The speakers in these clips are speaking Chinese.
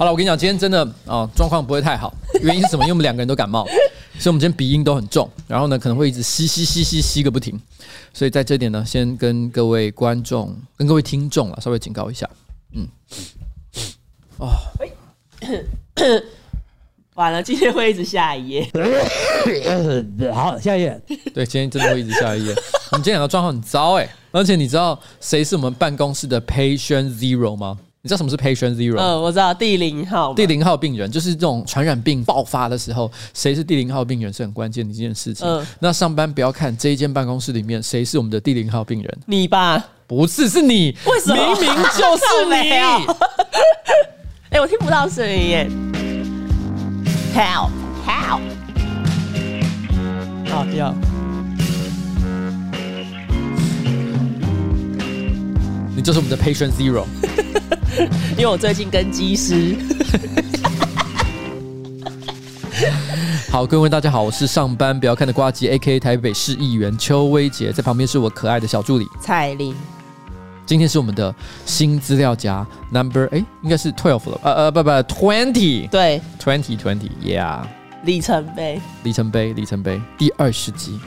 好了，我跟你讲，今天真的啊，状况不会太好。原因是什么？因为我们两个人都感冒，所以我们今天鼻音都很重，然后呢，可能会一直吸吸吸吸吸个不停。所以在这点呢，先跟各位观众、跟各位听众啊，稍微警告一下。嗯，哦，完了，今天会一直下一页。好，下一页。对，今天真的会一直下一页。我们今天两个状况很糟哎、欸，而且你知道谁是我们办公室的 Patient Zero 吗？你知道什么是 Patient Zero？嗯，我知道第零号。第零号病人就是这种传染病爆发的时候，谁是第零号病人是很关键的一件事情。嗯，那上班不要看这一间办公室里面谁是我们的第零号病人，你吧？不是，是你。为什么？明明就是你。哎、欸，我听不到声音耶。Help! Help! 好，要。你就是我们的 Patient Zero。因为我最近跟机师。好，各位大家好，我是上班不要看的瓜吉，A.K.A. 台北市议员邱威杰，在旁边是我可爱的小助理蔡琳。今天是我们的新资料夹 Number，哎，应该是 Twelve 了，呃呃，不不，Twenty，对，Twenty Twenty，Yeah，里程碑，里程碑，里程碑，第二十集。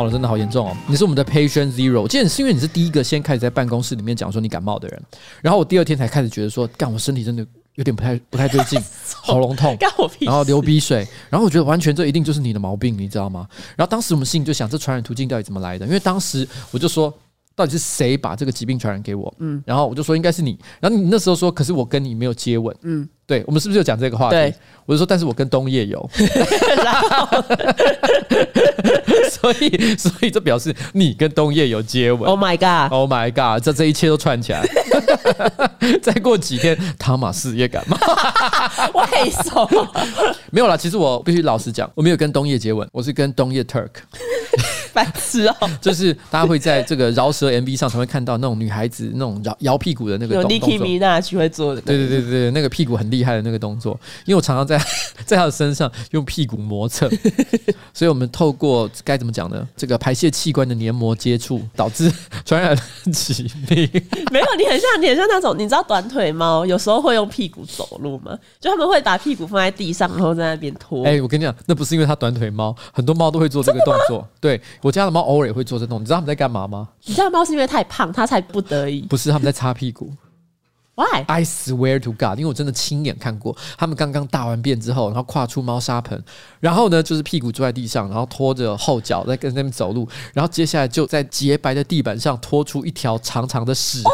冒了，真的好严重哦！你是我们的 patient zero，记得是因为你是第一个先开始在办公室里面讲说你感冒的人，然后我第二天才开始觉得说，干我身体真的有点不太不太对劲，喉咙痛，然后流鼻水，然后我觉得完全这一定就是你的毛病，你知道吗？然后当时我们心里就想，这传染途径到底怎么来的？因为当时我就说。到底是谁把这个疾病传染给我？嗯，然后我就说应该是你。然后你那时候说，可是我跟你没有接吻。嗯，对，我们是不是就讲这个话题？对，我就说，但是我跟冬叶有。所以，所以这表示你跟冬叶有接吻。Oh my god！Oh my god！这这一切都串起来。再过几天，汤马斯也感冒。为什么？没有啦，其实我必须老实讲，我没有跟冬叶接吻，我是跟冬叶 Turk。白痴哦，就是大家会在这个饶舌 MV 上才会看到那种女孩子那种摇摇屁股的那个动作。有 Nicki Minaj 会做的。对对对对，那个屁股很厉害的那个动作，因为我常常在 在他的身上用屁股磨蹭，所以我们透过该怎么讲呢？这个排泄器官的黏膜接触导致传染疾病。没有，你很像你很像那种，你知道短腿猫有时候会用屁股走路吗？就他们会把屁股放在地上，然后在那边拖。哎，我跟你讲，那不是因为它短腿猫，很多猫都会做这个动作。对。我家的猫偶尔也会做这种，你知道他们在干嘛吗？你家的猫是因为太胖，它才不得已。不是，他们在擦屁股。Why? I swear to God，因为我真的亲眼看过，他们刚刚大完便之后，然后跨出猫砂盆，然后呢就是屁股坐在地上，然后拖着后脚在跟那边走路，然后接下来就在洁白的地板上拖出一条长长的屎痕。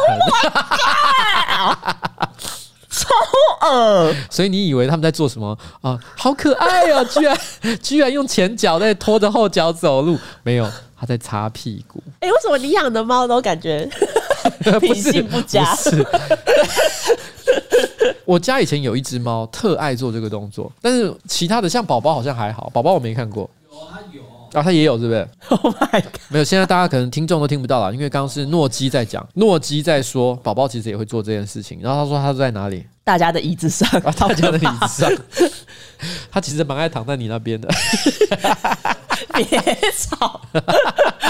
Oh 超恶！所以你以为他们在做什么啊？好可爱啊！居然 居然用前脚在拖着后脚走路，没有，他在擦屁股。哎、欸，为什么你养的猫都感觉 品性不佳？不是，我家以前有一只猫，特爱做这个动作，但是其他的像宝宝好像还好，宝宝我没看过。啊，他也有，是不是？Oh my god！没有，现在大家可能听众都听不到了，因为刚刚是诺基在讲，诺基在说，宝宝其实也会做这件事情。然后他说他是在哪里？大家的椅子上，啊，大家的椅子上。他其实蛮爱躺在你那边的。别吵！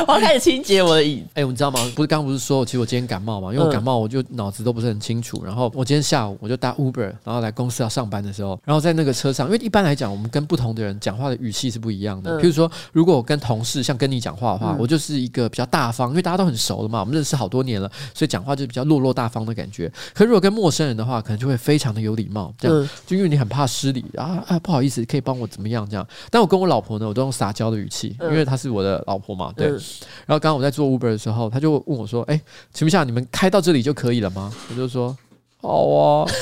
我要开始清洁我的椅子。哎，你知道吗？不是刚刚不是说，其实我今天感冒嘛，因为我感冒，我就脑子都不是很清楚。然后我今天下午我就搭 Uber，然后来公司要上班的时候，然后在那个车上，因为一般来讲，我们跟不同的人讲话的语气是不一样的。譬如说，如果我跟同事像跟你讲话的话，我就是一个比较大方，因为大家都很熟了嘛，我们认识好多年了，所以讲话就比较落落大方的感觉。可如果跟陌生人的话，可能就会非常的有礼貌，这样就因为你很怕失礼啊啊，不好意思，可以帮我怎么样这样？但我跟我老婆呢，我都用撒娇的语气，因为她是我的老婆嘛，对。然后刚刚我在做 Uber 的时候，他就问我说：“哎，请问一下，你们开到这里就可以了吗？”我就说：“好啊。”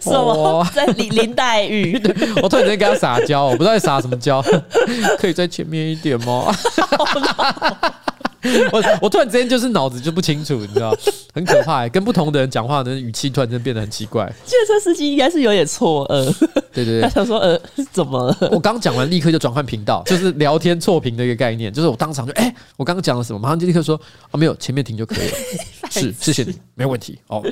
什么？在林林黛玉？我突然间跟他撒娇，我不知道在撒什么娇，可以在前面一点吗？我我突然之间就是脑子就不清楚，你知道，很可怕、欸。跟不同的人讲话的语气突然间变得很奇怪。汽车司机应该是有点错愕，对对对，他想说呃怎么了？我刚讲完立刻就转换频道，就是聊天错频的一个概念，就是我当场就哎、欸，我刚刚讲了什么，马上就立刻说啊没有，前面停就可以了。是，谢谢你，没问题哦。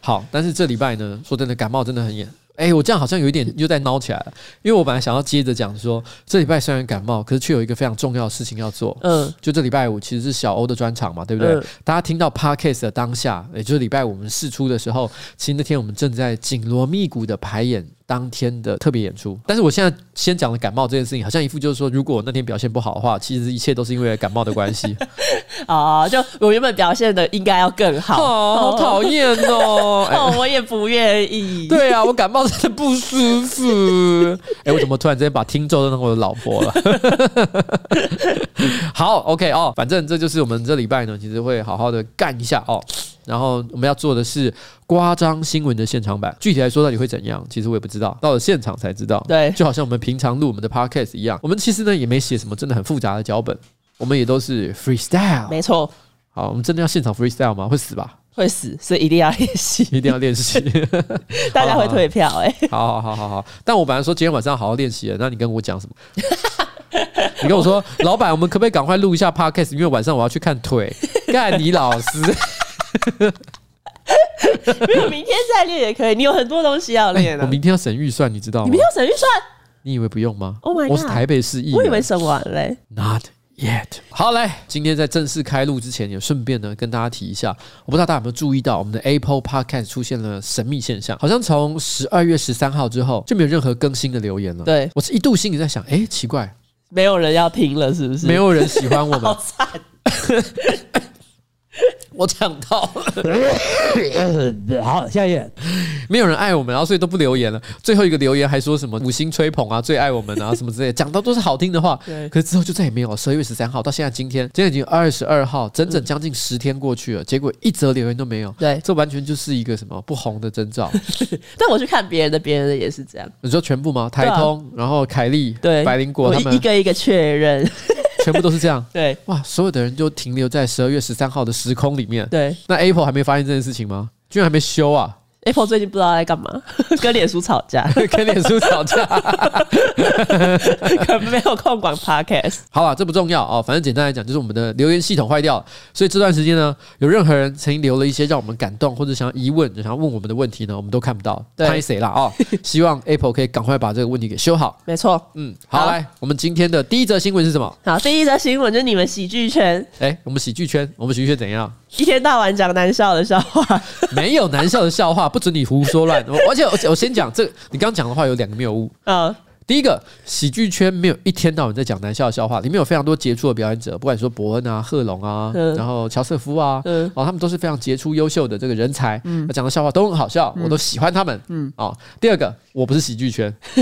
好，但是这礼拜呢，说真的，感冒真的很严。哎、欸，我这样好像有一点又在闹起来了，因为我本来想要接着讲说，这礼拜虽然感冒，可是却有一个非常重要的事情要做。嗯，就这礼拜五其实是小欧的专场嘛，对不对？嗯、大家听到 Podcast 的当下，也就是礼拜五我们试出的时候，其实那天我们正在紧锣密鼓的排演。当天的特别演出，但是我现在先讲了感冒这件事情，好像一副就是说，如果我那天表现不好的话，其实一切都是因为感冒的关系。啊，就我原本表现的应该要更好，哦、好讨厌哦！哦，欸、我也不愿意。对啊，我感冒真的不舒服。哎、欸，我怎么突然之间把听众都当我的老婆了？好，OK 哦，反正这就是我们这礼拜呢，其实会好好的干一下哦。然后我们要做的是夸张新闻的现场版，具体来说到底会怎样？其实我也不知道，到了现场才知道。对，就好像我们平常录我们的 podcast 一样，我们其实呢也没写什么真的很复杂的脚本，我们也都是 freestyle。没错。好，我们真的要现场 freestyle 吗？会死吧？会死，所以一定要练习，一定要练习。大家会退票哎、欸。好好好好好，但我本来说今天晚上好好练习的，那你跟我讲什么？你跟我说，老板，我们可不可以赶快录一下 podcast？因为晚上我要去看腿。干你老师。没有，明天再练也可以。你有很多东西要练、啊欸、我明天要省预算，你知道吗？你明天要省预算？你以为不用吗？Oh my god！我是台北市议员，我以为省完嘞。Not yet。好嘞，今天在正式开录之前，也顺便呢跟大家提一下，我不知道大家有没有注意到，我们的 Apple Podcast 出现了神秘现象，好像从十二月十三号之后就没有任何更新的留言了。对，我是一度心里在想，哎、欸，奇怪，没有人要听了，是不是？没有人喜欢我们，好惨。我抢到了，好，下一页，没有人爱我们，然后所以都不留言了。最后一个留言还说什么五星吹捧啊，最爱我们啊，什么之类的，讲到都是好听的话。对，可是之后就再也没有了。十二月十三号到现在今天，今天已经二十二号，整整将近十天过去了，结果一则留言都没有。对，这完全就是一个什么不红的征兆。但我去看别人的，别人的也是这样。你说全部吗？台通，啊、然后凯丽，对，百灵果他们一个一个确认。全部都是这样，对，哇，所有的人就停留在十二月十三号的时空里面，对。那 Apple 还没发现这件事情吗？居然还没修啊！Apple 最近不知道在干嘛，跟脸书吵架，跟脸书吵架，可没有空管 Podcast。好了，这不重要哦，反正简单来讲，就是我们的留言系统坏掉了，所以这段时间呢，有任何人曾经留了一些让我们感动或者想要疑问、想要问我们的问题呢，我们都看不到，拍谁了哦？希望 Apple 可以赶快把这个问题给修好。没错，嗯，好，好来，我们今天的第一则新闻是什么？好，第一则新闻就是你们喜剧圈。哎，我们喜剧圈，我们喜剧圈怎样？一天到晚讲难笑的笑话，没有难笑的笑话，不准你胡说乱。而且，而且我先讲这个，你刚刚讲的话有两个谬误。嗯。第一个喜剧圈没有一天到晚在讲难笑的笑话，里面有非常多杰出的表演者，不管说伯恩啊、贺龙啊，嗯、然后乔瑟夫啊，嗯，哦，他们都是非常杰出、优秀的这个人才，嗯，讲的笑话都很好笑，嗯、我都喜欢他们，嗯，哦，第二个我不是喜剧圈，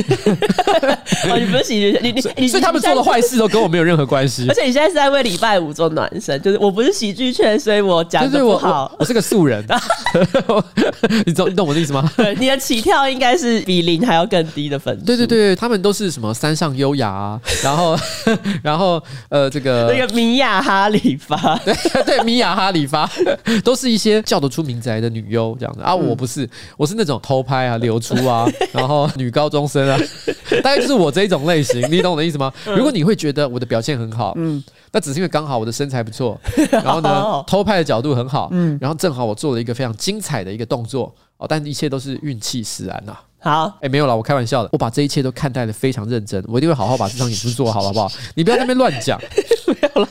哦，你不是喜剧圈，你你你，所以他们做的坏事都跟我没有任何关系，而且你现在是在为礼拜五做暖身，就是我不是喜剧圈，所以我讲的不好，我，我是个素人，你懂你懂我的意思吗？对，你的起跳应该是比零还要更低的分数，对对对，他们。都是什么山上优雅啊，然后然后呃，这个那个米娅哈里发，对对，米娅哈里发。都是一些叫得出名字来的女优这样子啊，我不是，我是那种偷拍啊、流出啊，然后女高中生啊，大概就是我这一种类型，你懂我的意思吗？如果你会觉得我的表现很好，嗯，那只是因为刚好我的身材不错，然后呢，偷拍的角度很好，嗯，然后正好我做了一个非常精彩的一个动作哦，但一切都是运气使然呐。好，哎、欸，没有了，我开玩笑的。我把这一切都看待的非常认真，我一定会好好把这场演出做好，好不好？你不要在那边乱讲。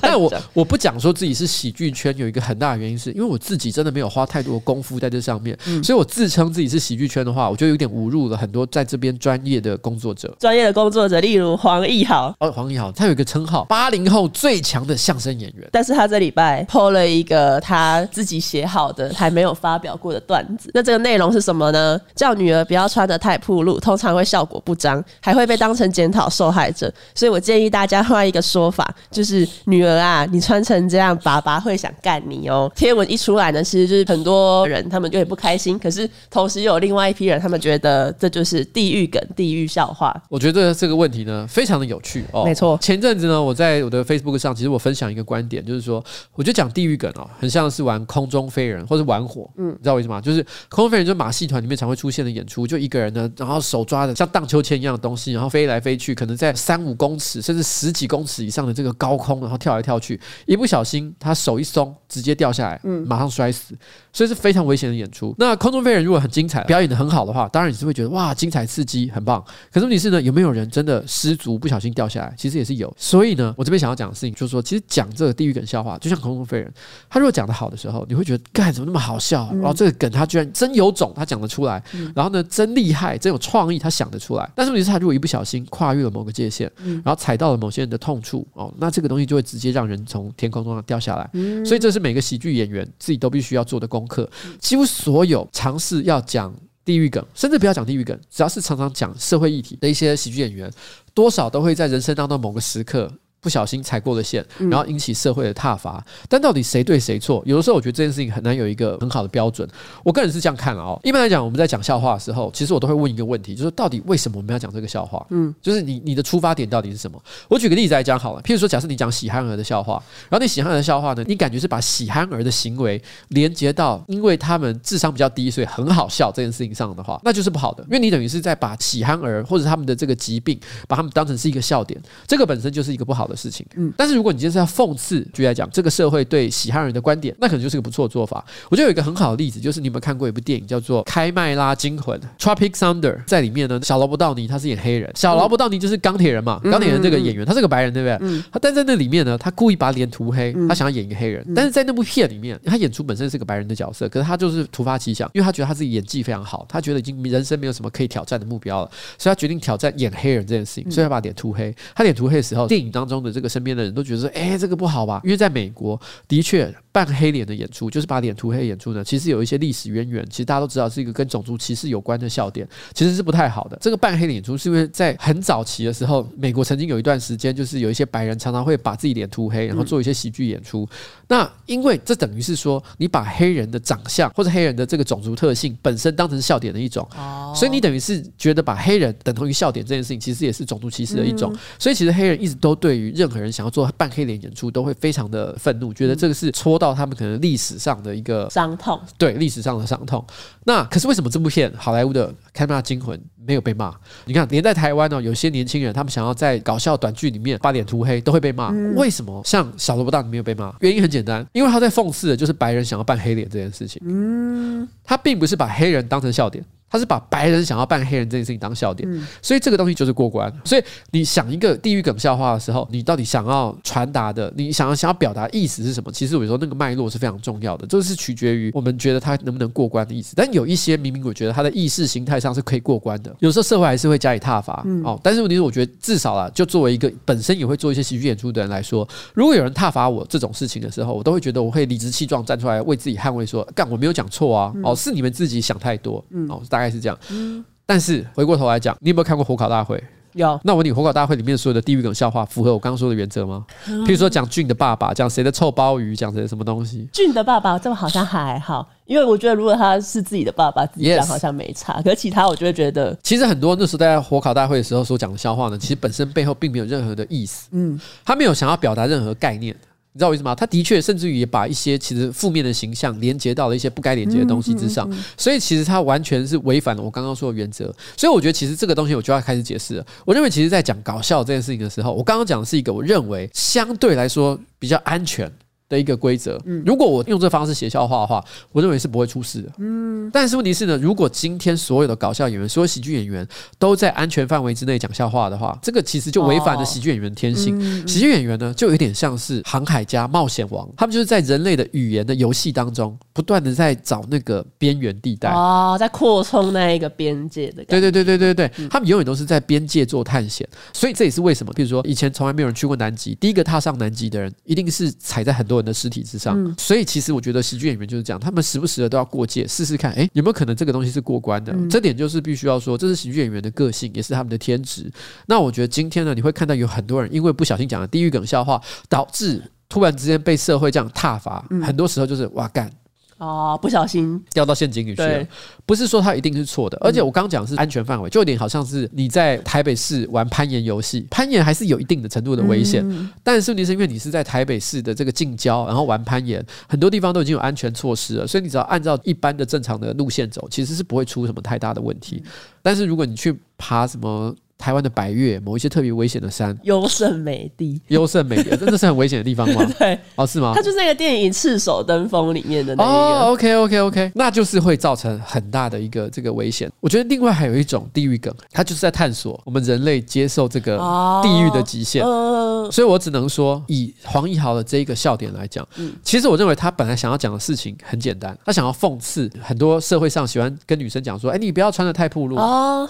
但我我不讲说自己是喜剧圈，有一个很大的原因是因为我自己真的没有花太多的功夫在这上面，嗯、所以我自称自己是喜剧圈的话，我就有点侮辱了很多在这边专业的工作者。专业的工作者，例如黄义豪。哦，黄义豪，他有一个称号，八零后最强的相声演员。但是他这礼拜 PO 了一个他自己写好的还没有发表过的段子。那这个内容是什么呢？叫女儿不要穿的太暴露，通常会效果不彰，还会被当成检讨受害者。所以我建议大家换一个说法，就是。是女儿啊，你穿成这样，爸爸会想干你哦。贴文一出来呢，其实就是很多人他们就很不开心，可是同时又有另外一批人，他们觉得这就是地狱梗、地狱笑话。我觉得这个问题呢，非常的有趣哦。没错，前阵子呢，我在我的 Facebook 上，其实我分享一个观点，就是说，我觉得讲地狱梗哦，很像是玩空中飞人或者玩火。嗯，你知道为什么吗？就是空中飞人，就是马戏团里面常会出现的演出，就一个人呢，然后手抓着像荡秋千一样的东西，然后飞来飞去，可能在三五公尺甚至十几公尺以上的这个高空，然后跳来跳去，一不小心他手一松，直接掉下来，嗯，马上摔死，所以是非常危险的演出。那空中飞人如果很精彩，表演的很好的话，当然你是会觉得哇，精彩刺激，很棒。可是问题是呢，有没有人真的失足不小心掉下来？其实也是有。所以呢，我这边想要讲的事情就是说，其实讲这个地狱梗笑话，就像空中飞人，他如果讲的好的时候，你会觉得干怎么那么好笑？然后这个梗他居然真有种，他讲得出来，然后呢，真厉害，真有创意，他想得出来。但是问题是，他如果一不小心跨越了某个界限，然后踩到了某些人的痛处哦，那这个东西就会直接让人从天空中掉下来。所以这是每个喜剧演员自己都必须要做的功课。几乎所有尝试要讲地狱梗，甚至不要讲地狱梗，只要是常常讲社会议题的一些喜剧演员，多少都会在人生当中某个时刻。不小心踩过了线，然后引起社会的挞伐。但到底谁对谁错？有的时候我觉得这件事情很难有一个很好的标准。我个人是这样看的、哦。一般来讲，我们在讲笑话的时候，其实我都会问一个问题，就是到底为什么我们要讲这个笑话？嗯，就是你你的出发点到底是什么？我举个例子来讲好了。譬如说，假设你讲喜憨儿的笑话，然后你喜憨儿的笑话呢，你感觉是把喜憨儿的行为连接到因为他们智商比较低，所以很好笑这件事情上的话，那就是不好的，因为你等于是在把喜憨儿或者他们的这个疾病，把他们当成是一个笑点，这个本身就是一个不好的事情。嗯，但是。如果你今天是要讽刺，举例来讲这个社会对喜汉人的观点，那可能就是个不错的做法。我觉得有一个很好的例子，就是你有没有看过一部电影叫做《开麦拉惊魂》（Tropic Thunder）？在里面呢，小劳勃道尼他是演黑人，小劳勃道尼就是钢铁人嘛，钢铁人这个演员他是个白人，对不对？他但在那里面呢，他故意把脸涂黑，他想要演一个黑人。但是在那部片里面，他演出本身是个白人的角色，可是他就是突发奇想，因为他觉得他自己演技非常好，他觉得已经人生没有什么可以挑战的目标了，所以他决定挑战演黑人这件事情，所以他把脸涂黑。他脸涂黑的时候，电影当中的这个身边的人都觉得说：“哎，这个不。”不好吧？因为在美国，的确扮黑脸的演出，就是把脸涂黑演出呢，其实有一些历史渊源。其实大家都知道，是一个跟种族歧视有关的笑点，其实是不太好的。这个扮黑脸演出，是因为在很早期的时候，美国曾经有一段时间，就是有一些白人常常会把自己脸涂黑，然后做一些喜剧演出。嗯、那因为这等于是说，你把黑人的长相或者黑人的这个种族特性本身当成笑点的一种，哦、所以你等于是觉得把黑人等同于笑点这件事情，其实也是种族歧视的一种。嗯、所以其实黑人一直都对于任何人想要做半黑脸演出，都会非常的愤怒，觉得这个是戳到他们可能历史上的一个伤痛，对历史上的伤痛。那可是为什么这部片好莱坞的《开麦拉惊魂》没有被骂？你看，连在台湾呢，有些年轻人他们想要在搞笑短剧里面把脸涂黑，都会被骂。为什么像小萝卜蛋没有被骂？原因很简单，因为他在讽刺的就是白人想要扮黑脸这件事情。嗯，他并不是把黑人当成笑点。他是把白人想要扮黑人这件事情当笑点，嗯、所以这个东西就是过关。所以你想一个地狱梗笑话的时候，你到底想要传达的，你想要想要表达意思是什么？其实我有时候那个脉络是非常重要的，就是取决于我们觉得他能不能过关的意思。但有一些明明我觉得他的意识形态上是可以过关的，有时候社会还是会加以挞伐。嗯、哦，但是问题是，我觉得至少啦，就作为一个本身也会做一些喜剧演出的人来说，如果有人挞伐我这种事情的时候，我都会觉得我会理直气壮站出来为自己捍卫，说干我没有讲错啊！哦，是你们自己想太多。哦，大概是这样。嗯但是回过头来讲，你有没有看过火烤大会？有。那我问你，火烤大会里面所有的地狱梗笑话符合我刚刚说的原则吗？譬如说讲俊的爸爸，讲谁的臭鲍鱼，讲谁的什么东西？俊的爸爸这么好像还好，因为我觉得如果他是自己的爸爸，自己讲好像没差。可是其他，我就会觉得，其实很多那时候在火烤大会的时候所讲的笑话呢，其实本身背后并没有任何的意思。嗯，他没有想要表达任何概念。你知道为什么？他的确甚至于也把一些其实负面的形象连接到了一些不该连接的东西之上，所以其实他完全是违反了我刚刚说的原则。所以我觉得其实这个东西我就要开始解释了。我认为其实在讲搞笑这件事情的时候，我刚刚讲的是一个我认为相对来说比较安全的一个规则，如果我用这方式写笑话的话，我认为是不会出事的。嗯，但是问题是呢，如果今天所有的搞笑演员、所有喜剧演员都在安全范围之内讲笑话的话，这个其实就违反了喜剧演员的天性。喜剧演员呢，就有点像是航海家、冒险王，他们就是在人类的语言的游戏当中，不断的在找那个边缘地带哦，在扩充那一个边界的。对对对对对对，他们永远都是在边界做探险。所以这也是为什么，比如说以前从来没有人去过南极，第一个踏上南极的人，一定是踩在很多。的尸体之上。所以其实我觉得喜剧演员就是这样，他们时不时的都要过界，试试看，哎，有没有可能这个东西是过关的？这点就是必须要说，这是喜剧演员的个性，也是他们的天职。那我觉得今天呢，你会看到有很多人因为不小心讲了地狱梗笑话，导致突然之间被社会这样挞伐。很多时候就是哇干。哦，不小心。掉到陷阱里去了，不是说它一定是错的，而且我刚刚讲的是安全范围，就有点好像是你在台北市玩攀岩游戏，攀岩还是有一定的程度的危险，但是问题是因为你是在台北市的这个近郊，然后玩攀岩，很多地方都已经有安全措施了，所以你只要按照一般的正常的路线走，其实是不会出什么太大的问题。但是如果你去爬什么，台湾的百岳，某一些特别危险的山，优胜美地，优胜美地，真的是很危险的地方吗？对，哦，是吗？它就是那个电影《赤手登峰》里面的那个。哦，OK，OK，OK，那就是会造成很大的一个这个危险。我觉得另外还有一种地狱梗，它就是在探索我们人类接受这个地狱的极限。哦，所以我只能说，以黄义豪的这一个笑点来讲，嗯，其实我认为他本来想要讲的事情很简单，他想要讽刺很多社会上喜欢跟女生讲说：“哎，你不要穿的太暴露。”哦，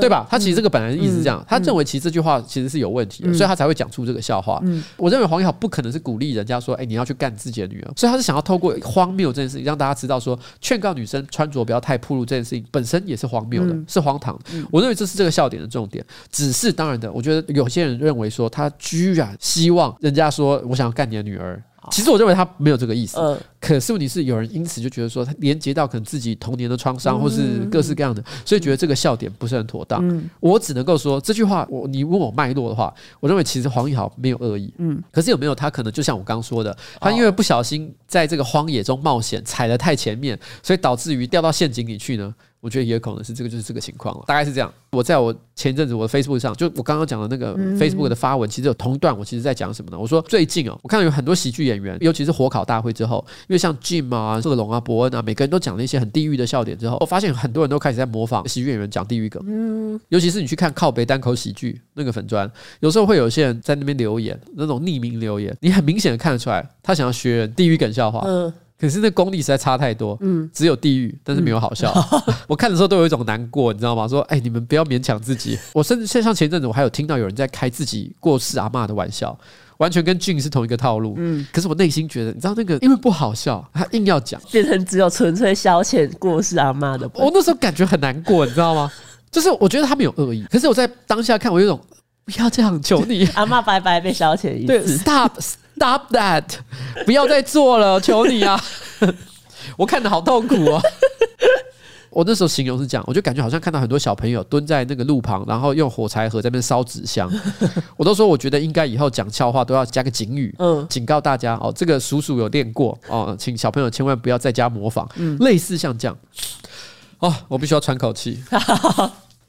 对吧？他其实这个本来。意思是这样，他认为其实这句话其实是有问题的，所以他才会讲出这个笑话。我认为黄一豪不可能是鼓励人家说，哎，你要去干自己的女儿，所以他是想要透过荒谬这件事情，让大家知道说，劝告女生穿着不要太暴露这件事情本身也是荒谬的，是荒唐的。我认为这是这个笑点的重点。只是当然的，我觉得有些人认为说，他居然希望人家说我想要干你的女儿。其实我认为他没有这个意思，呃、可是问题是有人因此就觉得说他连接到可能自己童年的创伤，或是各式各样的，所以觉得这个笑点不是很妥当。嗯、我只能够说这句话，我你问我脉络的话，我认为其实黄义豪没有恶意。嗯，可是有没有他可能就像我刚刚说的，他因为不小心在这个荒野中冒险踩得太前面，所以导致于掉到陷阱里去呢？我觉得也有可能是这个，就是这个情况了，大概是这样。我在我前一阵子我的 Facebook 上，就我刚刚讲的那个 Facebook 的发文，其实有同段，我其实在讲什么呢？我说最近哦，我看到有很多喜剧演员，尤其是火烤大会之后，因为像 Jim 啊、贺龙啊、伯恩啊，每个人都讲了一些很地狱的笑点之后，我发现很多人都开始在模仿喜剧演员讲地狱梗。嗯，尤其是你去看靠北单口喜剧那个粉砖，有时候会有些人在那边留言，那种匿名留言，你很明显的看得出来，他想要学人地狱梗笑话。嗯。可是那功力实在差太多，嗯，只有地狱，但是没有好笑。嗯、我看的时候都有一种难过，你知道吗？说，哎，你们不要勉强自己。我甚至像前阵子，我还有听到有人在开自己过世阿嬷的玩笑，完全跟俊是同一个套路。嗯，可是我内心觉得，你知道那个，因为不好笑，他硬要讲，变成只有纯粹消遣过世阿嬷的。我那时候感觉很难过，你知道吗？就是我觉得他们有恶意，可是我在当下看，我有种不要这样，求你，阿嬷拜拜被消遣一次。对，Stop。Stop that！不要再做了，求你啊！我看的好痛苦哦。我那时候形容是这样，我就感觉好像看到很多小朋友蹲在那个路旁，然后用火柴盒在那边烧纸箱。我都说，我觉得应该以后讲笑话都要加个警语，嗯，警告大家哦，这个叔叔有练过哦，请小朋友千万不要在家模仿。嗯，类似像这样。哦，我必须要喘口气。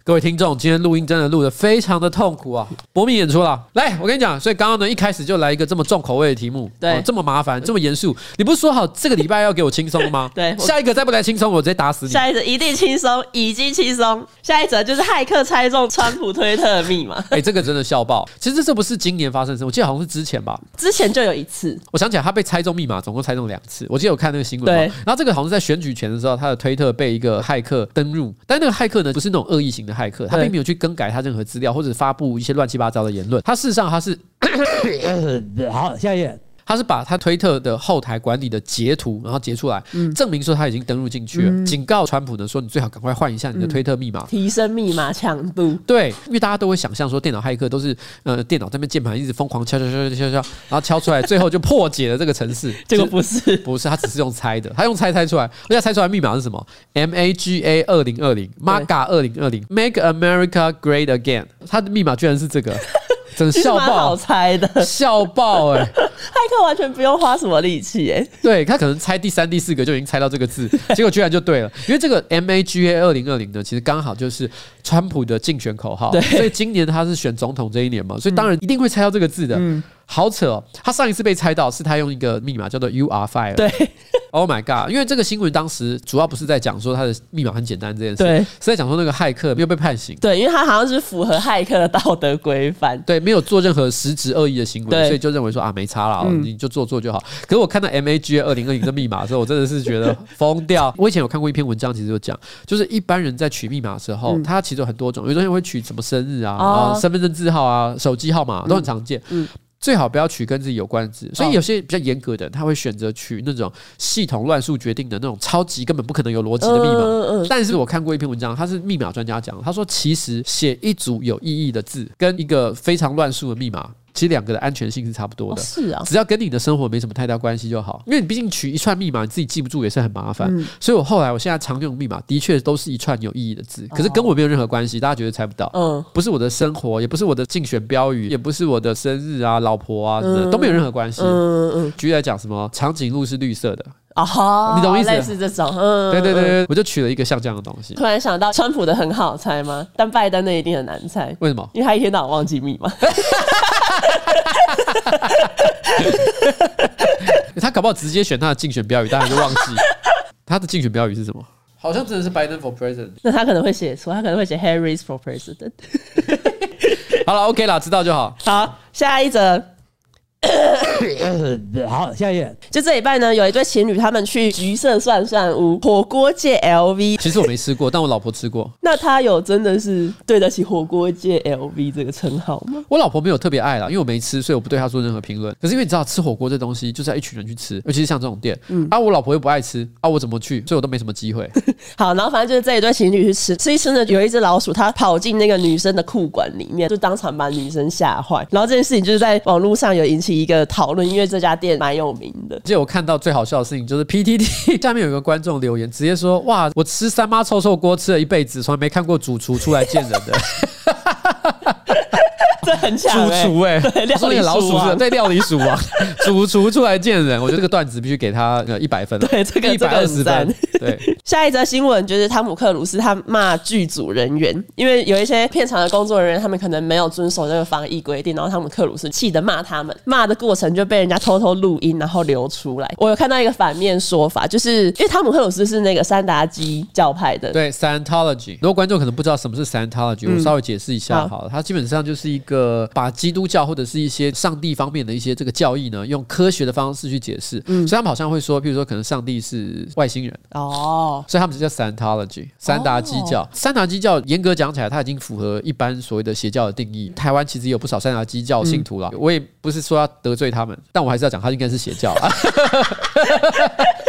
各位听众，今天录音真的录的非常的痛苦啊！搏命演出了，来，我跟你讲，所以刚刚呢一开始就来一个这么重口味的题目，对，哦、这么麻烦，这么严肃，你不是说好这个礼拜要给我轻松吗？对，下一个再不来轻松，我直接打死你。下一则一定轻松，已经轻松。下一则就是骇客猜中川普推特的密码。哎、欸，这个真的笑爆！其实这不是今年发生的事，我记得好像是之前吧？之前就有一次，我想起来他被猜中密码，总共猜中两次。我记得有看那个新闻，对。然后这个好像是在选举前的时候，他的推特被一个骇客登入，但那个骇客呢不是那种恶意型的骇客，他并没有去。更改他任何资料，或者发布一些乱七八糟的言论，他事实上他是 好，下一页。他是把他推特的后台管理的截图，然后截出来，嗯、证明说他已经登录进去了，嗯、警告川普呢说，你最好赶快换一下你的推特密码，提升密码强度。对，因为大家都会想象说，电脑骇客都是呃电脑在那边键盘一直疯狂敲敲敲敲敲敲，然后敲出来，最后就破解了这个程式。这个不是，不是，他只是用猜的，他用猜猜出来，而且猜出来密码是什么？M A G A 二零二零，MAGA 二零二零，Make America Great Again。他的密码居然是这个。真笑爆，好猜的，笑爆哎、欸！骇客完全不用花什么力气哎，对，他可能猜第三、第四个就已经猜到这个字，结果居然就对了，因为这个 M A G A 二零二零呢，其实刚好就是川普的竞选口号，对，所以今年他是选总统这一年嘛，所以当然一定会猜到这个字的。嗯好扯哦！他上一次被猜到是他用一个密码叫做 “You are fired”。对，Oh my god！因为这个新闻当时主要不是在讲说他的密码很简单这件事，对，是在讲说那个骇客没有被判刑。对，因为他好像是符合骇客的道德规范，对，没有做任何实质恶意的行为，所以就认为说啊没差了，你就做做就好。嗯、可是我看到 MAGA 二零二零的密码的时候，我真的是觉得疯掉。我以前有看过一篇文章，其实就讲，就是一般人在取密码的时候，嗯、他其实有很多种，有些人会取什么生日啊、哦、身份证字号啊、手机号码都很常见。嗯。嗯最好不要取跟自己有关的字。所以有些比较严格的，他会选择取那种系统乱数决定的那种超级根本不可能有逻辑的密码。但是我看过一篇文章，他是密码专家讲，他说其实写一组有意义的字，跟一个非常乱数的密码。其实两个的安全性是差不多的，是啊，只要跟你的生活没什么太大关系就好。因为你毕竟取一串密码，你自己记不住也是很麻烦。所以我后来我现在常用密码，的确都是一串有意义的字，可是跟我没有任何关系，大家绝对猜不到。嗯，不是我的生活，也不是我的竞选标语，也不是我的生日啊、老婆啊，都没有任何关系。嗯嗯。举例来讲，什么长颈鹿是绿色的啊？你懂意思？类似这种，嗯，对对对，我就取了一个像这样的东西。突然想到，川普的很好猜吗？但拜登的一定很难猜。为什么？因为他一天到晚忘记密码。他搞不好直接选他的竞选标语，大家就忘记他的竞选标语是什么？好像真的是 Biden for president。那他可能会写错，他可能会写 Harris for president。好了，OK 了，知道就好。好，下一则。好，下一页。就这礼拜呢，有一对情侣，他们去橘色涮涮屋火锅界 LV。其实我没吃过，但我老婆吃过。那他有真的是对得起火锅界 LV 这个称号吗？我老婆没有特别爱啦，因为我没吃，所以我不对她做任何评论。可是因为你知道，吃火锅这东西就是要一群人去吃，尤其是像这种店，嗯，啊，我老婆又不爱吃，啊，我怎么去？所以我都没什么机会。好，然后反正就是这一对情侣去吃，吃一吃呢，有一只老鼠，它跑进那个女生的裤管里面，就当场把女生吓坏。然后这件事情就是在网络上有引起一个讨论，因为这家店蛮有名的。而且我看到最好笑的事情就是 PTT 下面有一个观众留言，直接说：“哇，我吃三妈臭臭锅吃了一辈子，从来没看过主厨出来见人的。” 这很强，欸，主厨哎，他说那个老鼠是对料理鼠啊，主厨出来见人，我觉得这个段子必须给他一百分，对，这个一百二十分。对，下一则新闻就是汤姆克鲁斯他骂剧组人员，因为有一些片场的工作人员他们可能没有遵守这个防疫规定，然后汤姆克鲁斯气得骂他们，骂的过程就被人家偷偷录音，然后流出来。我有看到一个反面说法，就是因为汤姆克鲁斯是那个三达基教派的，对，Scientology。很多观众可能不知道什么是 Scientology，我稍微解释一下好了，它基本上就是一个。呃，把基督教或者是一些上帝方面的一些这个教义呢，用科学的方式去解释。嗯，所以他们好像会说，譬如说可能上帝是外星人哦，所以他们就叫 Scientology，三达基教。三达基教严格讲起来，它已经符合一般所谓的邪教的定义。台湾其实有不少三达基教信徒了，我也不是说要得罪他们，但我还是要讲，他应该是邪教啊。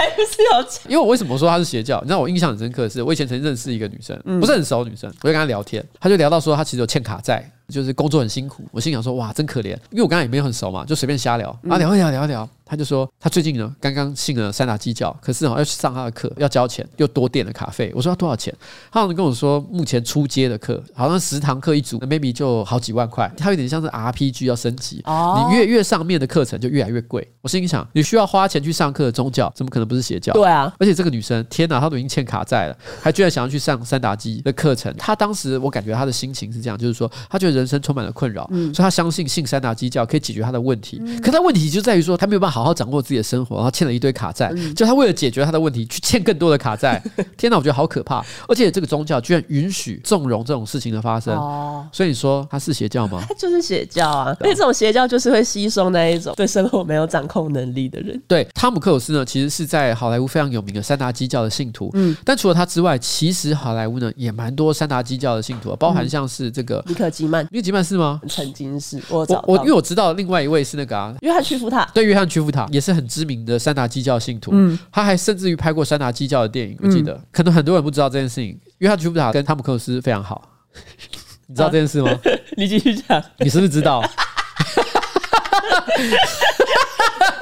还是要讲，因为我为什么说他是邪教？你知道我印象很深刻的是，我以前曾经认识一个女生，不是很熟的女生，我就跟她聊天，她就聊到说她其实有欠卡债。就是工作很辛苦，我心想说哇，真可怜，因为我刚才也没有很熟嘛，就随便瞎聊啊，聊一聊，聊一聊。他就说他最近呢刚刚信了三打基教，可是哦要去上他的课要交钱，又多垫了卡费。我说要多少钱？他好像跟我说目前初阶的课好像十堂课一组，maybe 就好几万块。他有点像是 RPG 要升级，你越越上面的课程就越来越贵。我心里想，你需要花钱去上课的宗教，怎么可能不是邪教？对啊，而且这个女生，天哪，她都已经欠卡债了，还居然想要去上三打基的课程。她当时我感觉她的心情是这样，就是说她觉得人生充满了困扰。嗯，所以他相信信三大基教可以解决他的问题，嗯、可他问题就在于说他没有办法好好掌握自己的生活，然后欠了一堆卡债，嗯、就他为了解决他的问题去欠更多的卡债。天哪，我觉得好可怕！而且这个宗教居然允许纵容这种事情的发生，哦、所以你说他是邪教吗？他就是邪教啊！那、啊、这种邪教就是会吸收那一种对生活没有掌控能力的人。对，汤姆克鲁斯呢，其实是在好莱坞非常有名的三大基教的信徒。嗯，但除了他之外，其实好莱坞呢也蛮多三大基教的信徒，包含像是这个尼可基曼，尼可基曼是吗？曾经是。我我因为我知道另外一位是那个啊，约翰屈服塔，对，约翰屈服塔也是很知名的三达基教信徒，嗯，他还甚至于拍过三达基教的电影，我记得，可能很多人不知道这件事情。约翰屈服塔跟汤姆克鲁斯非常好，你知道这件事吗？你继续讲，你是不是知道？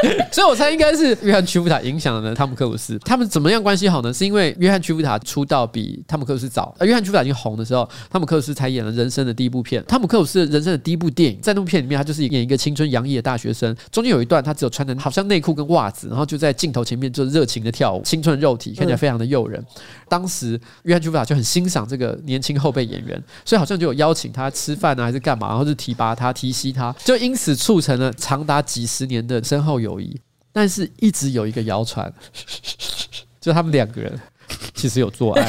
所以我猜应该是约翰屈服塔影响了汤姆克鲁斯。他们怎么样关系好呢？是因为约翰屈服塔出道比汤姆克鲁斯早。而约翰屈服塔已经红的时候，汤姆克鲁斯才演了人生的第一部片。汤姆克鲁斯人生的第一部电影，在那部片里面，他就是演一个青春洋溢的大学生。中间有一段，他只有穿着好像内裤跟袜子，然后就在镜头前面就热情的跳舞，青春肉体看起来非常的诱人。当时约翰屈服塔就很欣赏这个年轻后辈演员，所以好像就有邀请他吃饭啊，还是干嘛，然后就提拔他、提携他，就因此促成了长达几十年的深厚友谊。但是一直有一个谣传，就他们两个人其实有做爱。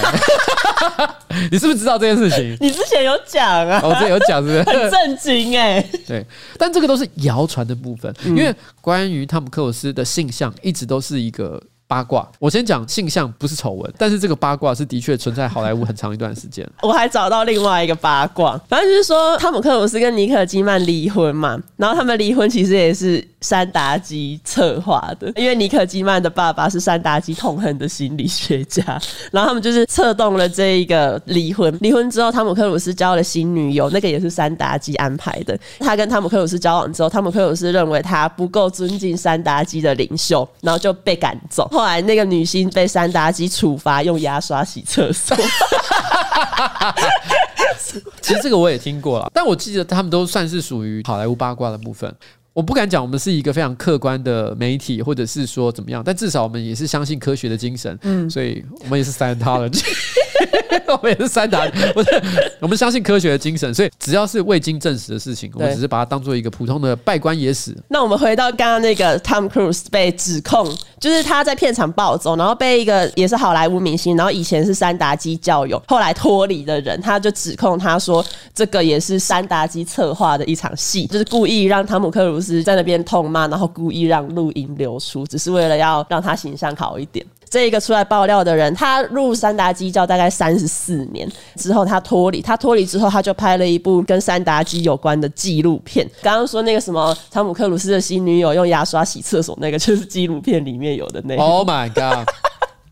你是不是知道这件事情？你之前有讲啊？我之前有讲，是不是？很震惊哎。对，但这个都是谣传的部分，因为关于汤姆克鲁斯的性向一直都是一个八卦。我先讲性向不是丑闻，但是这个八卦是的确存在好莱坞很长一段时间。我还找到另外一个八卦，反正就是说汤姆克鲁斯跟尼可基曼离婚嘛，然后他们离婚其实也是三达基策划的，因为尼可基曼的爸爸是三达基痛恨的心理学家，然后他们就是策动了这一个离婚。离婚之后，汤姆克鲁斯交了新女友，那个也是三达基安排的。他跟汤姆克鲁斯交往之后，汤姆克鲁斯认为他不够尊敬三达基的领袖，然后就被赶走。后来那个女星被三达基处罚用牙刷洗厕所。其实这个我也听过了，但我记得他们都算是属于好莱坞八卦的部分。我不敢讲我们是一个非常客观的媒体，或者是说怎么样，但至少我们也是相信科学的精神。嗯，所以我们也是 Scientology。我们也是三打，不是我们相信科学的精神，所以只要是未经证实的事情，我们只是把它当做一个普通的拜官野史。那我们回到刚刚那个 Tom Cruise 被指控，就是他在片场暴走，然后被一个也是好莱坞明星，然后以前是三达基教友，后来脱离的人，他就指控他说，这个也是三达基策划的一场戏，就是故意让汤姆克鲁斯在那边痛骂，然后故意让录音流出，只是为了要让他形象好一点。这一个出来爆料的人，他入三达基教大概三十四年之后，他脱离。他脱离之后，他就拍了一部跟三达基有关的纪录片。刚刚说那个什么汤姆克鲁斯的新女友用牙刷洗厕所，那个就是纪录片里面有的那。Oh my god！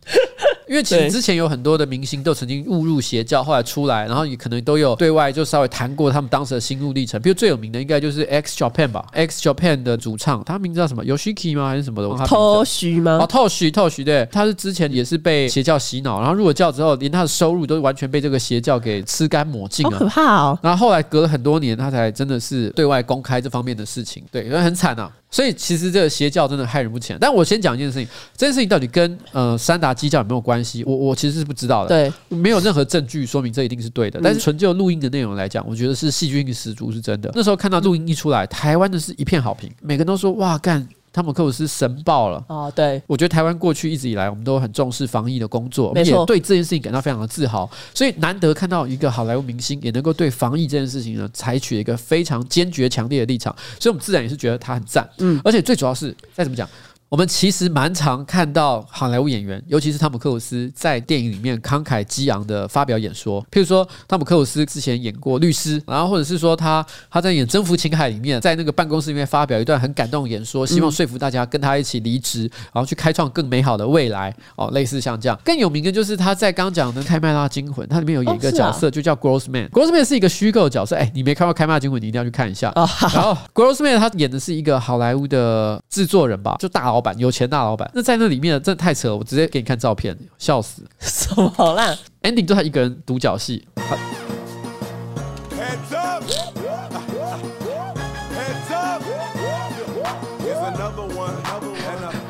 因为其实之前有很多的明星都曾经误入邪教，后来出来，然后也可能都有对外就稍微谈过他们当时的心路历程。比如最有名的应该就是 X Japan 吧，X Japan 的主唱，他名字叫什么？Yoshiki 吗？还是什么的？Toshi 吗？哦，Toshi，Toshi，对，他是之前也是被邪教洗脑，然后入了教之后，连他的收入都完全被这个邪教给吃干抹净了，好可怕哦！然后后来隔了很多年，他才真的是对外公开这方面的事情，对，因为很惨啊。所以其实这个邪教真的害人不浅。但我先讲一件事情，这件事情到底跟呃三达基教有没有关系？我我其实是不知道的。对，没有任何证据说明这一定是对的。但是纯就录音的内容来讲，我觉得是戏剧性十足，是真的。那时候看到录音一出来，台湾的是一片好评，每个人都说哇干。汤姆克鲁斯神爆了哦！对，我觉得台湾过去一直以来，我们都很重视防疫的工作，没错，对这件事情感到非常的自豪。所以难得看到一个好莱坞明星也能够对防疫这件事情呢，采取一个非常坚决、强烈的立场，所以我们自然也是觉得他很赞。嗯，而且最主要是再怎么讲。我们其实蛮常看到好莱坞演员，尤其是汤姆克鲁斯在电影里面慷慨激昂的发表演说。譬如说，汤姆克鲁斯之前演过律师，然后或者是说他他在演《征服情海》里面，在那个办公室里面发表一段很感动的演说，希望说服大家跟他一起离职，然后去开创更美好的未来。哦，类似像这样。更有名的就是他在刚讲的《开麦拉惊魂》，他里面有演一个角色，就叫 Grossman。Grossman 是一个虚构的角色，哎，你没看过《开麦拉惊魂》，你一定要去看一下。然后 Grossman 他演的是一个好莱坞的制作人吧，就大老板，有钱大老板。那在那里面真的太扯了，我直接给你看照片，笑死！什么啦？ending 就他一个人独角戏。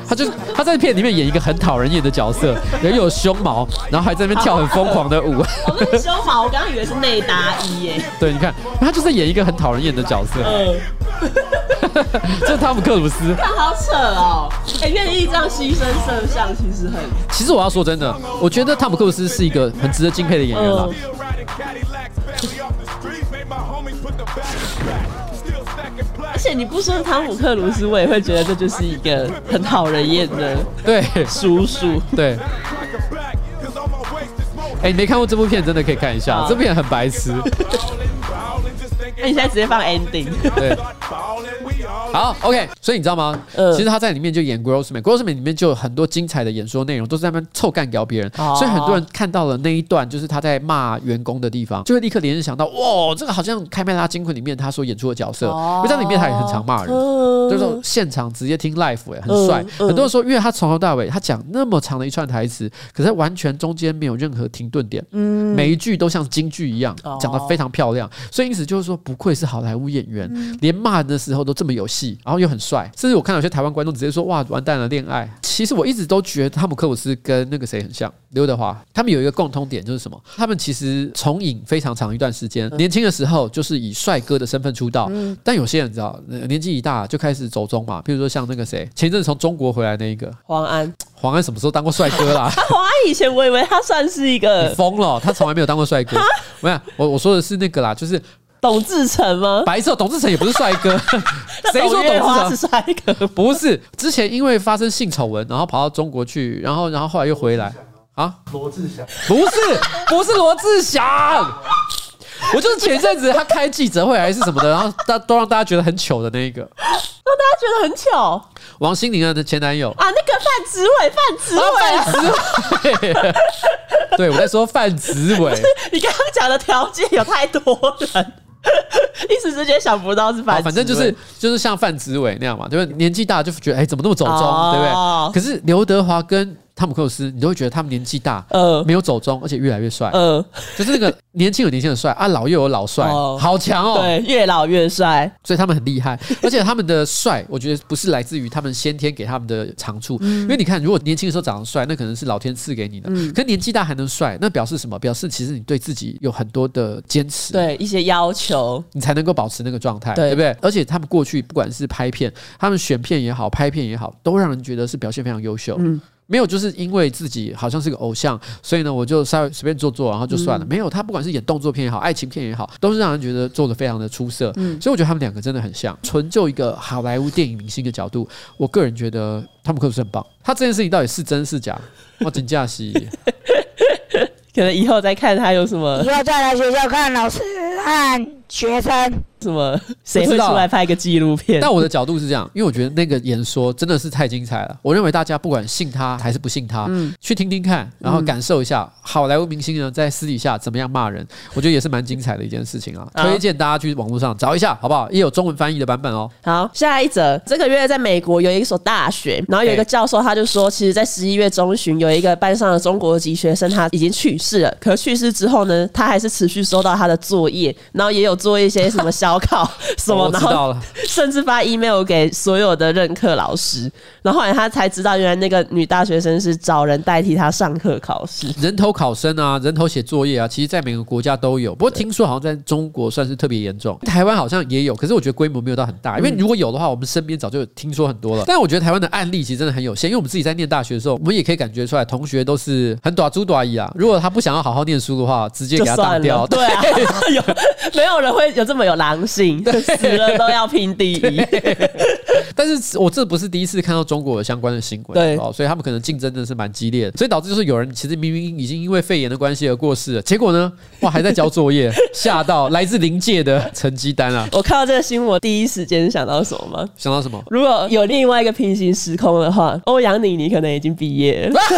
他就他在片里面演一个很讨人厌的角色，人有胸毛，然后还在那边跳很疯狂的舞。胸毛，我刚刚以为是内搭衣耶。对，你看，他就是演一个很讨人厌的角色。嗯。这是汤姆克鲁斯。他好扯哦！哎，愿意这样牺牲色相，其实很……其实我要说真的，我觉得汤姆克鲁斯是一个很值得敬佩的演员了。而且你不说汤姆克鲁斯，我也会觉得这就是一个很讨人厌的 对叔叔。对。哎，你没看过这部片，真的可以看一下，这部片很白痴。那你现在直接放 ending。对。好，OK，所以你知道吗？呃，其实他在里面就演 Grossman，Grossman 里面就有很多精彩的演说内容，都是在那边臭干掉别人，哦、所以很多人看到了那一段，就是他在骂员工的地方，就会立刻联想到，哇，这个好像《开麦拉惊魂》里面他所演出的角色，哦、因为在里面他也很常骂人，嗯、就是说现场直接听 live，哎，很帅。很多人说，因为他从头到尾他讲那么长的一串台词，可是完全中间没有任何停顿点，嗯，每一句都像京剧一样讲得非常漂亮，所以因此就是说，不愧是好莱坞演员，嗯、连骂人的时候都这么有戏，然后又很帅。甚至我看到有些台湾观众直接说：“哇，完蛋了，恋爱。”其实我一直都觉得汤姆克鲁斯跟那个谁很像，刘德华。他们有一个共通点就是什么？他们其实从影非常长一段时间，年轻的时候就是以帅哥的身份出道。但有些人知道，年纪一大就开始走中嘛。比如说像那个谁，前一阵从中国回来那一个黄安。黄安什么时候当过帅哥啦？他 黄安以前我以为他算是一个 疯了，他从来没有当过帅哥。没有，我我说的是那个啦，就是。董志成吗？白色董志成也不是帅哥，谁说董志成是帅哥？不是，之前因为发生性丑闻，然后跑到中国去，然后然后后来又回来啊？罗志祥不是，不是罗志祥，我就是前阵子他开记者会还是什么的，然后大都让大家觉得很糗的那一个，让大家觉得很糗。王心凌的前男友啊，那个范植伟，范植伟，范植伟，对，我在说范植伟。你刚刚讲的条件有太多人，一时之间想不到是范。反正就是就是像范植伟那样嘛，对不对年纪大就觉得哎、欸，怎么那么走中，哦、对不对？可是刘德华跟汤姆克鲁斯，你都会觉得他们年纪大，呃，没有走中，而且越来越帅，呃，就是那个 年轻有年轻的帅啊，老又有老帅，哦、好强哦，对，越老越帅，所以他们很厉害，而且他们的帅，我觉得不是来自于他们先天给他们的长处，嗯、因为你看，如果年轻的时候长得帅，那可能是老天赐给你的，嗯、可年纪大还能帅，那表示什么？表示其实你对自己有很多的坚持，对一些要求，你才能够保持那个状态，对，对不对？而且他们过去不管是拍片，他们选片也好，拍片也好，都让人觉得是表现非常优秀，嗯。没有，就是因为自己好像是个偶像，所以呢，我就稍微随便做做，然后就算了。嗯、没有，他不管是演动作片也好，爱情片也好，都是让人觉得做的非常的出色。嗯，所以我觉得他们两个真的很像。纯就一个好莱坞电影明星的角度，我个人觉得汤姆克鲁斯很棒。他这件事情到底是真是假？我真假戏，可能以后再看他有什么。以后再来学校看老师和学生。什么？谁会出来拍一个纪录片？但我的角度是这样，因为我觉得那个演说真的是太精彩了。我认为大家不管信他还是不信他，嗯，去听听看，然后感受一下好莱坞明星呢在私底下怎么样骂人，我觉得也是蛮精彩的一件事情啊。推荐大家去网络上找一下，好不好？也有中文翻译的版本哦。好，下一则，这个月在美国有一所大学，然后有一个教授他就说，其实，在十一月中旬有一个班上的中国籍学生他已经去世了，可去世之后呢，他还是持续收到他的作业，然后也有做一些什么小。考 什么？然后甚至发 email 给所有的任课老师，然后后来他才知道，原来那个女大学生是找人代替他上课考试，人头考生啊，人头写作业啊，其实，在每个国家都有。不过听说好像在中国算是特别严重，台湾好像也有，可是我觉得规模没有到很大。因为如果有的话，我们身边早就有听说很多了。但我觉得台湾的案例其实真的很有限，因为我们自己在念大学的时候，我们也可以感觉出来，同学都是很短猪短椅啊。如果他不想要好好念书的话，直接给他当掉。对啊，有 没有人会有这么有狼性？死了都要拼第一，但是我这不是第一次看到中国有相关的新闻，对，所以他们可能竞争真的是蛮激烈的，所以导致就是有人其实明明已经因为肺炎的关系而过世了，结果呢，哇，还在交作业，吓到来自临界的成绩单啊！我看到这个新闻，我第一时间想到什么吗？想到什么？如果有另外一个平行时空的话，欧阳妮妮可能已经毕业了。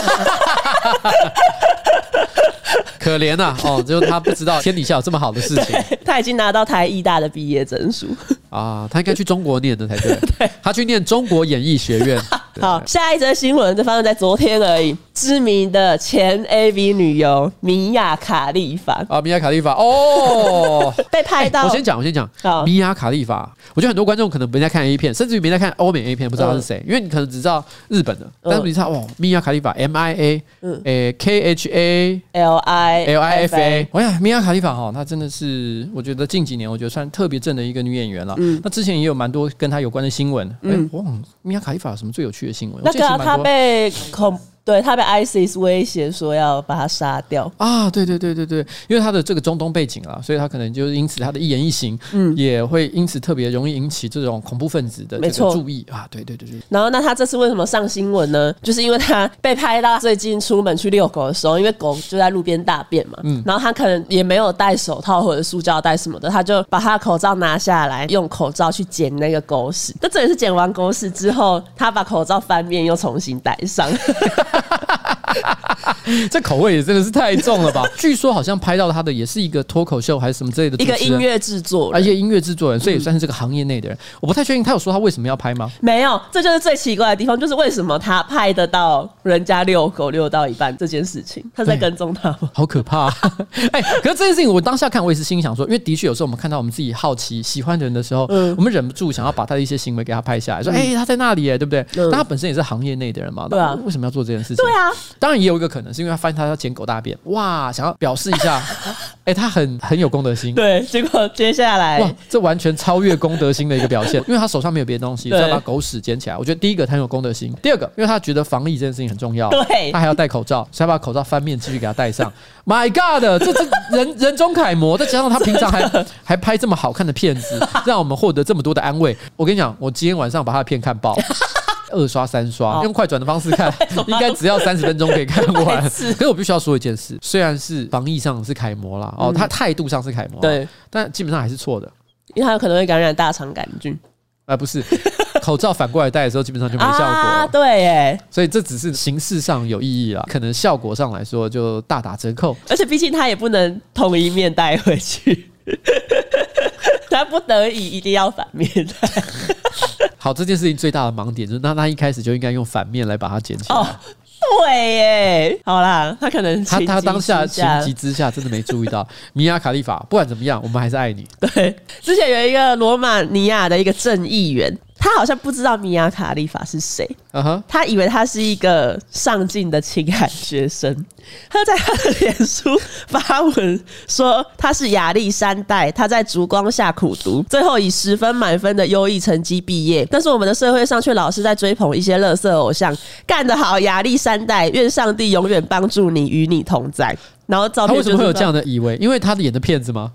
可怜呐、啊，哦，就是他不知道 天底下有这么好的事情。他已经拿到台艺大的毕业证书啊，他应该去中国念的才对。对，他去念中国演艺学院。好，下一则新闻就发生在昨天而已。知名的前 AV 女优米娅卡利法啊，米娅卡利法哦，被拍到。欸、我先讲，我先讲。好米娅卡利法，我觉得很多观众可能没在看 A 片，甚至于没在看欧美 A 片，不知道他是谁，嗯、因为你可能只知道日本的，但是你知道哦，米娅卡利法，M I A，嗯，诶，K H A L I L I F A。哎呀，米娅卡利法哈，她真的是，我觉得近几年我觉得算特别正的一个女演员了。嗯，那之前也有蛮多跟他有关的新闻。嗯，哇，米娅卡伊法有什么最有趣的新闻？那个他被恐。对，他被 ISIS 威胁说要把他杀掉啊！对对对对对，因为他的这个中东背景啊，所以他可能就是因此他的一言一行，嗯，也会因此特别容易引起这种恐怖分子的这个注意啊！对对对对。然后，那他这次为什么上新闻呢？就是因为他被拍到最近出门去遛狗的时候，因为狗就在路边大便嘛，嗯，然后他可能也没有戴手套或者塑胶袋什么的，他就把他的口罩拿下来，用口罩去捡那个狗屎。那这也是捡完狗屎之后，他把口罩翻面又重新戴上。这口味也真的是太重了吧？据说好像拍到他的也是一个脱口秀还是什么之类的一个音乐制作，而且音乐制作人，所以也算是这个行业内的人。我不太确定他有说他为什么要拍吗？没有，这就是最奇怪的地方，就是为什么他拍得到人家遛狗遛到一半这件事情，他在跟踪他吗？好可怕！哎，可是这件事情我当下看我也是心想说，因为的确有时候我们看到我们自己好奇喜欢的人的时候，嗯，我们忍不住想要把他的一些行为给他拍下来，说哎他在那里哎，对不对？但他本身也是行业内的人嘛，对啊，为什么要做这件事情？对啊。当然也有一个可能，是因为他发现他要捡狗大便，哇，想要表示一下，哎、欸，他很很有公德心。对，结果接下来，哇，这完全超越公德心的一个表现，因为他手上没有别的东西，所以要把狗屎捡起来。我觉得第一个他很有公德心，第二个，因为他觉得防疫这件事情很重要，对，他还要戴口罩，所以他把口罩翻面继续给他戴上。My God，这这人人中楷模，再加上他平常还 还拍这么好看的片子，让我们获得这么多的安慰。我跟你讲，我今天晚上把他的片看爆。二刷三刷，用快转的方式看，应该只要三十分钟可以看完。可是我必须要说一件事，虽然是防疫上是楷模啦，哦，他态度上是楷模，对，但基本上还是错的，因为他有可能会感染大肠杆菌。啊，不是，口罩反过来戴的时候，基本上就没 效果。啊，对，耶，所以这只是形式上有意义啦，可能效果上来说就大打折扣。而且毕竟他也不能同一面戴回去。他不得已一定要反面的。好，这件事情最大的盲点就是，那他一开始就应该用反面来把它捡起来。哦，对耶。好啦，他可能他他当下情急之下真的没注意到。米亚卡利法，不管怎么样，我们还是爱你。对，之前有一个罗马尼亚的一个正议员。他好像不知道米亚卡利法是谁，uh huh. 他以为他是一个上进的情感学生。他在他的脸书发文说他是亚历山大，他在烛光下苦读，最后以十分满分的优异成绩毕业。但是我们的社会上却老是在追捧一些乐色偶像，干得好，亚历山大，愿上帝永远帮助你，与你同在。然后照片他为什么会有这样的以为？因为他演的骗子吗？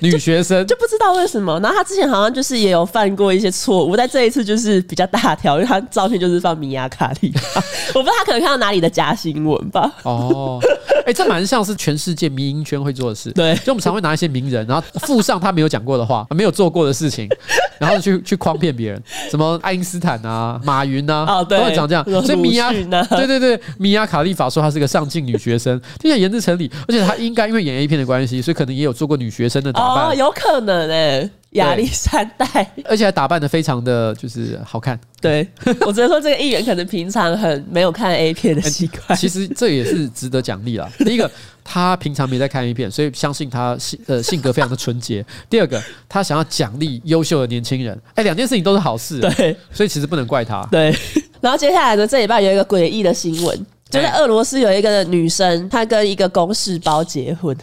女学生就，就不知道为什么，然后她之前好像就是也有犯过一些错误，在这一次就是比较大条，因为她照片就是放米娅卡利，我不知道她可能看到哪里的假新闻吧。哦，哎、欸，这蛮像是全世界民营圈会做的事。对，就我们常会拿一些名人，然后附上他没有讲过的话，没有做过的事情，然后去去诓骗别人，什么爱因斯坦啊、马云啊，哦、对都会讲这样。所以米亚，对对对，米娅卡利法说她是个上进女学生，听起来言之成理，而且她应该因为演 A 片的关系，所以可能也有做过女学生的打。哦，有可能哎、欸，亚历山大，而且还打扮的非常的就是好看。对，我只能说这个议员可能平常很没有看 A 片的习惯。其实这也是值得奖励啦。第一个，他平常没在看 A 片，所以相信他性呃性格非常的纯洁。第二个，他想要奖励优秀的年轻人。哎，两件事情都是好事。对，所以其实不能怪他。对。然后接下来呢，这礼拜有一个诡异的新闻，就在俄罗斯有一个女生，她跟一个公事包结婚。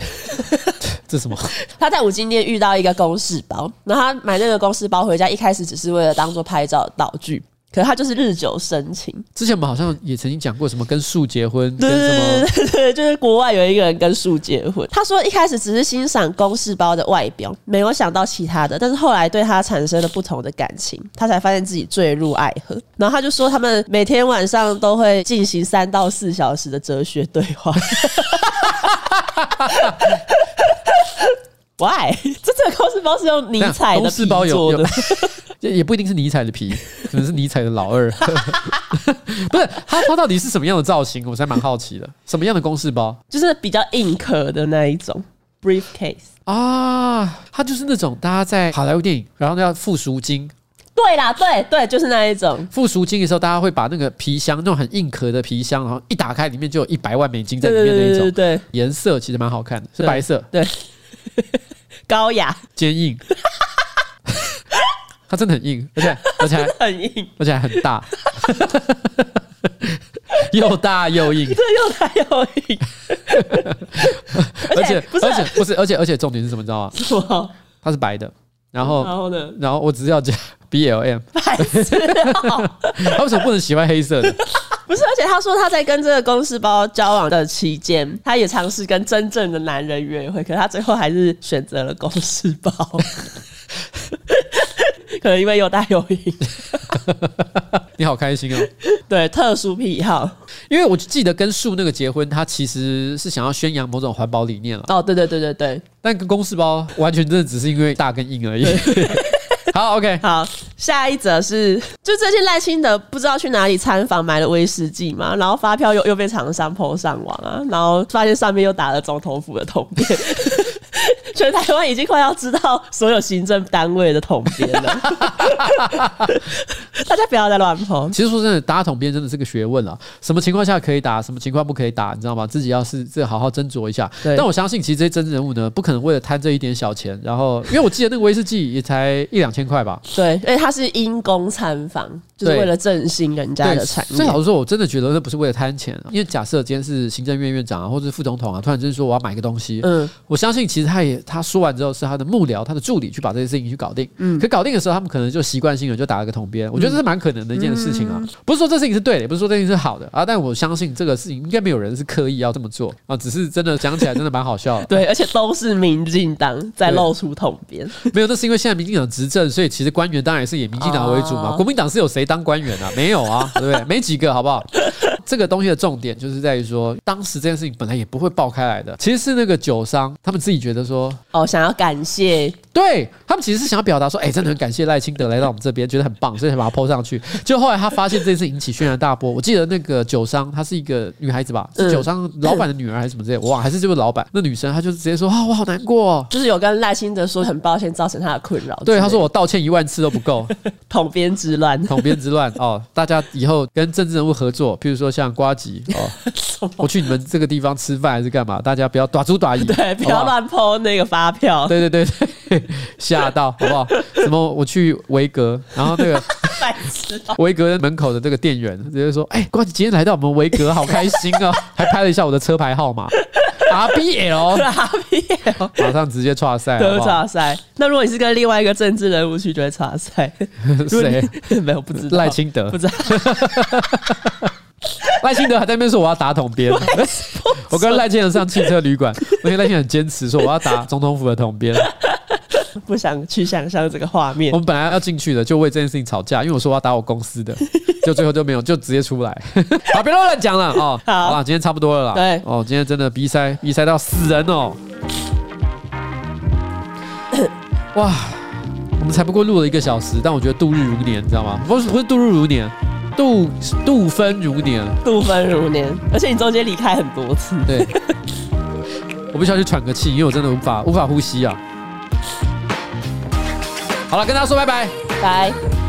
这什么？他在五金店遇到一个公事包，然后他买那个公事包回家，一开始只是为了当做拍照道具，可是他就是日久生情。之前我们好像也曾经讲过什么跟树结婚，对对对对，就是国外有一个人跟树结婚。他说一开始只是欣赏公事包的外表，没有想到其他的，但是后来对他产生了不同的感情，他才发现自己坠入爱河。然后他就说，他们每天晚上都会进行三到四小时的哲学对话。Why？这这个公事包是用尼采的皮做的，也不一定是尼采的皮，可能是尼采的老二。不是，它它到底是什么样的造型？我才蛮好奇的。什么样的公事包？就是比较硬壳的那一种 briefcase 啊，它就是那种大家在好莱坞电影，然后要付赎金。对啦，对对，就是那一种付赎金的时候，大家会把那个皮箱，那种很硬壳的皮箱，然后一打开，里面就有一百万美金在里面那一种。对，颜色其实蛮好看的，是白色。对。高雅、坚硬，它真的很硬，而且而且还 很硬，而且还很大，又大又硬，这又大又硬，而且而且不是，而且而且重点是什么？你知道吗？它是白的，然后然后呢？然后我只是要讲 BLM，他为什么不能喜欢黑色的？不是，而且他说他在跟这个公事包交往的期间，他也尝试跟真正的男人约会，可是他最后还是选择了公事包，可能因为又大又硬。你好开心哦！对，特殊癖好，因为我记得跟树那个结婚，他其实是想要宣扬某种环保理念了。哦，对对对对对，但跟公事包完全真的只是因为大跟硬而已。好，OK，好，下一则是，就最近赖清德不知道去哪里参访，买了威士忌嘛，然后发票又又被厂商 PO 上网啊，然后发现上面又打了总统府的通电，全台湾已经快要知道所有行政单位的统编了，大家不要再乱碰。其实说真的，打统编真的是个学问啊。什么情况下可以打，什么情况不可以打，你知道吗？自己要是这好好斟酌一下。但我相信，其实这些真人物呢，不可能为了贪这一点小钱，然后因为我记得那个威士忌也才一两千块吧。对，因为他是因公参访，就是为了振兴人家的产业。所以老实说，我真的觉得那不是为了贪钱啊。因为假设今天是行政院院长啊，或者是副总统啊，突然间说我要买个东西，嗯，我相信其实他也他说完之后，是他的幕僚、他的助理去把这些事情去搞定。嗯，可搞定的时候，他们可能就习惯性的就打了个统编。我觉得这是蛮可能的一件事情啊。不是说这事情是对的，也不是说这事情是好的啊，但我相信这个事情应该没有人是刻意要这么做啊，只是真的讲起来真的蛮好笑的。对，而且都是民进党在露出统编。没有，那是因为现在民进党执政，所以其实官员当然也是以民进党为主嘛。国民党是有谁当官员啊？没有啊，对不对？没几个，好不好？这个东西的重点就是在于说，当时这件事情本来也不会爆开来的，其实是那个酒商他们自己觉得说，哦，想要感谢，对他们其实是想要表达说，哎，真的很感谢赖清德来到我们这边，觉得很棒，所以才把它 po 上去。就后来他发现这件事引起轩然大波。我记得那个酒商她是一个女孩子吧，是酒商老板的女儿还是什么之类，我忘了，还是这位老板。那女生她就直接说，啊，我好难过，就是有跟赖清德说很抱歉造成他的困扰。对，他说我道歉一万次都不够，统编之乱，统编之乱哦，大家以后跟政治人物合作，譬如说像瓜吉。哦，我去你们这个地方吃饭还是干嘛？大家不要打猪打鱼，对，不要乱 po 那个发票。对对对对，吓到好不好？什么？我去维格，然后那个 维格门口的这个店员直接说：“哎，呱吉今天来到我们维格，好开心哦！” 还拍了一下我的车牌号码，R B L，R B L，马上直接剉赛，都剉赛。那如果你是跟另外一个政治人物去，就会剉赛。谁？没有，不知道。赖清德，不知道。赖清德还在那边说我要打统编，我跟赖清德上汽车旅馆，我跟赖清德很坚持说我要打总统府的统编，不想去想象这个画面。我们本来要进去的，就为这件事情吵架，因为我说我要打我公司的，就最后就没有，就直接出来。好，别乱讲了哦。好了，今天差不多了啦。对哦，今天真的鼻塞，鼻塞到死人哦。哇，我们才不过录了一个小时，但我觉得度日如年，你知道吗？不是不是度日如年。度度分如年，度分如年，而且你中间离开很多次。对，我必须要去喘个气，因为我真的无法无法呼吸啊。好了，跟大家说拜拜，拜。